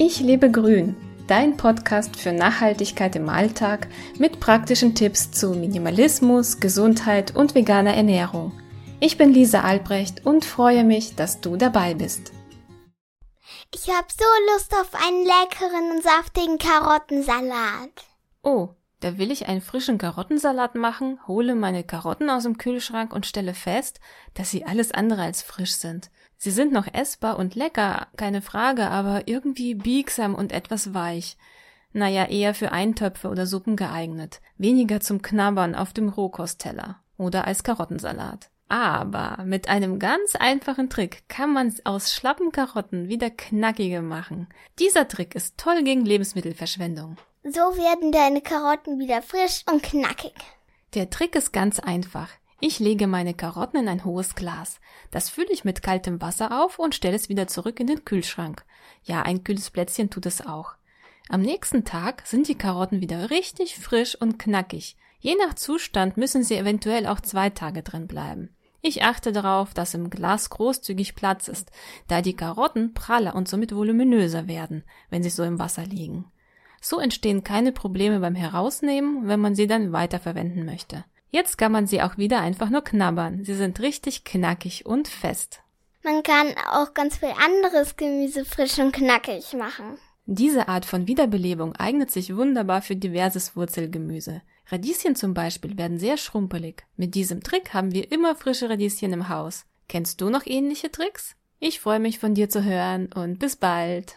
Ich lebe grün, dein Podcast für Nachhaltigkeit im Alltag mit praktischen Tipps zu Minimalismus, Gesundheit und veganer Ernährung. Ich bin Lisa Albrecht und freue mich, dass du dabei bist. Ich habe so Lust auf einen leckeren und saftigen Karottensalat. Oh, da will ich einen frischen Karottensalat machen, hole meine Karotten aus dem Kühlschrank und stelle fest, dass sie alles andere als frisch sind. Sie sind noch essbar und lecker, keine Frage, aber irgendwie biegsam und etwas weich. Naja, eher für Eintöpfe oder Suppen geeignet, weniger zum Knabbern auf dem Rohkostteller oder als Karottensalat. Aber mit einem ganz einfachen Trick kann man aus schlappen Karotten wieder knackige machen. Dieser Trick ist toll gegen Lebensmittelverschwendung. So werden deine Karotten wieder frisch und knackig. Der Trick ist ganz einfach. Ich lege meine Karotten in ein hohes Glas. Das fülle ich mit kaltem Wasser auf und stelle es wieder zurück in den Kühlschrank. Ja, ein kühles Plätzchen tut es auch. Am nächsten Tag sind die Karotten wieder richtig frisch und knackig. Je nach Zustand müssen sie eventuell auch zwei Tage drin bleiben. Ich achte darauf, dass im Glas großzügig Platz ist, da die Karotten praller und somit voluminöser werden, wenn sie so im Wasser liegen. So entstehen keine Probleme beim Herausnehmen, wenn man sie dann weiterverwenden möchte. Jetzt kann man sie auch wieder einfach nur knabbern. Sie sind richtig knackig und fest. Man kann auch ganz viel anderes Gemüse frisch und knackig machen. Diese Art von Wiederbelebung eignet sich wunderbar für diverses Wurzelgemüse. Radieschen zum Beispiel werden sehr schrumpelig. Mit diesem Trick haben wir immer frische Radieschen im Haus. Kennst du noch ähnliche Tricks? Ich freue mich von dir zu hören und bis bald.